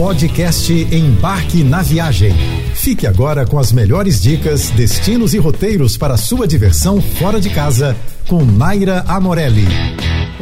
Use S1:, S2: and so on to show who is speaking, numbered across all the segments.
S1: Podcast Embarque na Viagem. Fique agora com as melhores dicas, destinos e roteiros para sua diversão fora de casa com Naira Amorelli.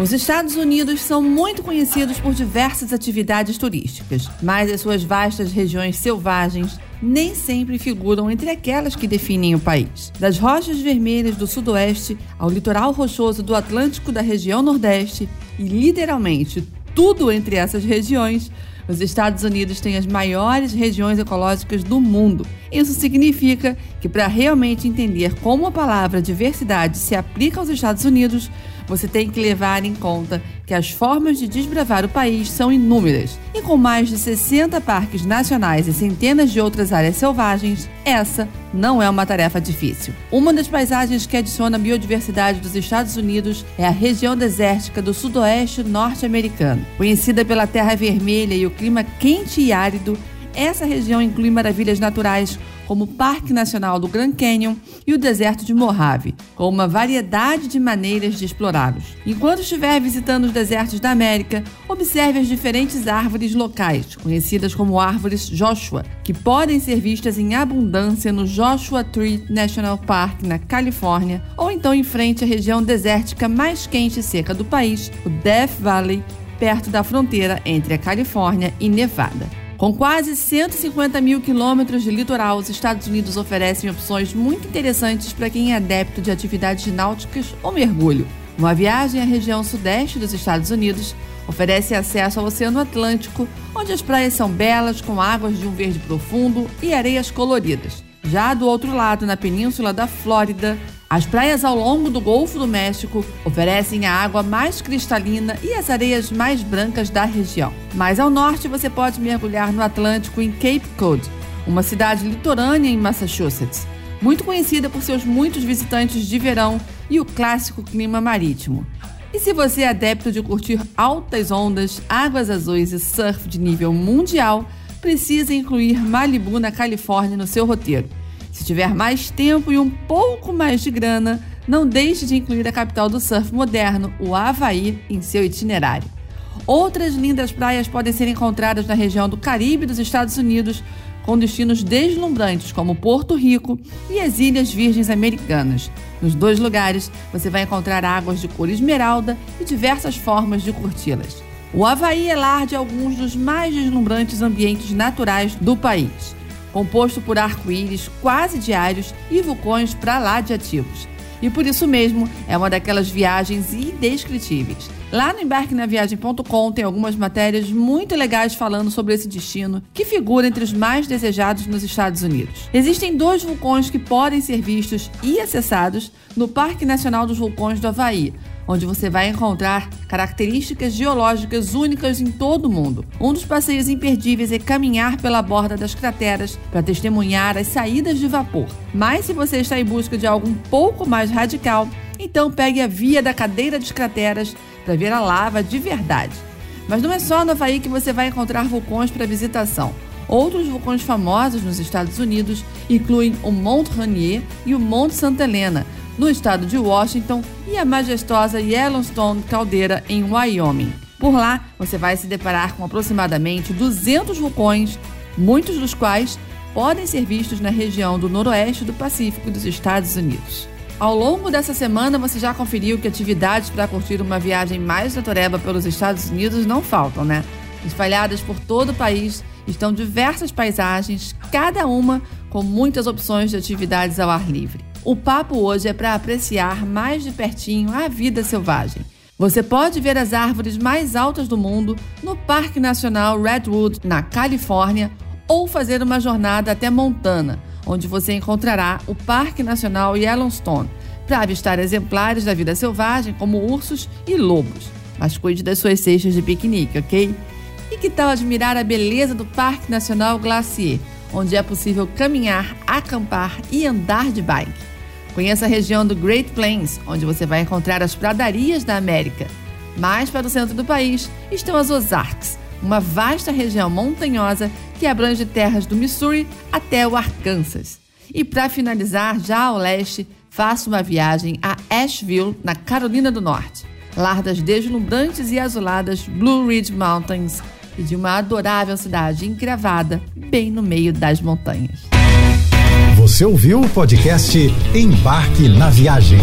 S2: Os Estados Unidos são muito conhecidos por diversas atividades turísticas, mas as suas vastas regiões selvagens nem sempre figuram entre aquelas que definem o país. Das rochas vermelhas do sudoeste ao litoral rochoso do Atlântico da região nordeste e literalmente tudo entre essas regiões, os Estados Unidos têm as maiores regiões ecológicas do mundo. Isso significa que, para realmente entender como a palavra diversidade se aplica aos Estados Unidos, você tem que levar em conta que as formas de desbravar o país são inúmeras. E com mais de 60 parques nacionais e centenas de outras áreas selvagens, essa não é uma tarefa difícil. Uma das paisagens que adiciona a biodiversidade dos Estados Unidos é a região desértica do sudoeste norte-americano. Conhecida pela terra vermelha e o clima quente e árido, essa região inclui maravilhas naturais como o Parque Nacional do Grand Canyon e o deserto de Mojave, com uma variedade de maneiras de explorá-los. Enquanto estiver visitando os desertos da América, observe as diferentes árvores locais, conhecidas como árvores Joshua, que podem ser vistas em abundância no Joshua Tree National Park, na Califórnia, ou então em frente à região desértica mais quente e seca do país, o Death Valley, perto da fronteira entre a Califórnia e Nevada. Com quase 150 mil quilômetros de litoral, os Estados Unidos oferecem opções muito interessantes para quem é adepto de atividades náuticas ou mergulho. Uma viagem à região sudeste dos Estados Unidos oferece acesso ao Oceano Atlântico, onde as praias são belas, com águas de um verde profundo e areias coloridas. Já do outro lado, na península da Flórida, as praias ao longo do Golfo do México oferecem a água mais cristalina e as areias mais brancas da região. Mais ao norte, você pode mergulhar no Atlântico em Cape Cod, uma cidade litorânea em Massachusetts, muito conhecida por seus muitos visitantes de verão e o clássico clima marítimo. E se você é adepto de curtir altas ondas, águas azuis e surf de nível mundial, precisa incluir Malibu na Califórnia no seu roteiro. Se tiver mais tempo e um pouco mais de grana, não deixe de incluir a capital do surf moderno, o Havaí, em seu itinerário. Outras lindas praias podem ser encontradas na região do Caribe dos Estados Unidos, com destinos deslumbrantes como Porto Rico e as Ilhas Virgens Americanas. Nos dois lugares, você vai encontrar águas de cor esmeralda e diversas formas de curti-las. O Havaí é lar de alguns dos mais deslumbrantes ambientes naturais do país composto por arco-íris quase diários e vulcões para lá de ativos. E por isso mesmo é uma daquelas viagens indescritíveis. Lá no embarquenaviagem.com tem algumas matérias muito legais falando sobre esse destino, que figura entre os mais desejados nos Estados Unidos. Existem dois vulcões que podem ser vistos e acessados no Parque Nacional dos Vulcões do Havaí, onde você vai encontrar características geológicas únicas em todo o mundo. Um dos passeios imperdíveis é caminhar pela borda das crateras para testemunhar as saídas de vapor. Mas se você está em busca de algo um pouco mais radical, então pegue a via da cadeira das crateras para ver a lava de verdade. Mas não é só no Havaí que você vai encontrar vulcões para visitação. Outros vulcões famosos nos Estados Unidos incluem o Mont Rainier e o Monte Santa Helena, no estado de Washington, e a majestosa Yellowstone Caldeira, em Wyoming. Por lá, você vai se deparar com aproximadamente 200 vulcões, muitos dos quais podem ser vistos na região do noroeste do Pacífico dos Estados Unidos. Ao longo dessa semana, você já conferiu que atividades para curtir uma viagem mais natureba pelos Estados Unidos não faltam, né? Espalhadas por todo o país estão diversas paisagens, cada uma com muitas opções de atividades ao ar livre. O papo hoje é para apreciar mais de pertinho a vida selvagem. Você pode ver as árvores mais altas do mundo no Parque Nacional Redwood, na Califórnia, ou fazer uma jornada até Montana, onde você encontrará o Parque Nacional Yellowstone, para avistar exemplares da vida selvagem como ursos e lobos. Mas cuide das suas cestas de piquenique, ok? E que tal admirar a beleza do Parque Nacional Glacier, onde é possível caminhar, acampar e andar de bike? Conheça a região do Great Plains, onde você vai encontrar as pradarias da América. Mais para o centro do país estão as Ozarks, uma vasta região montanhosa que abrange terras do Missouri até o Arkansas. E para finalizar, já ao leste, faça uma viagem a Asheville, na Carolina do Norte, lar das deslumbrantes e azuladas Blue Ridge Mountains, e de uma adorável cidade encravada bem no meio das montanhas.
S1: Você ouviu o podcast Embarque na Viagem.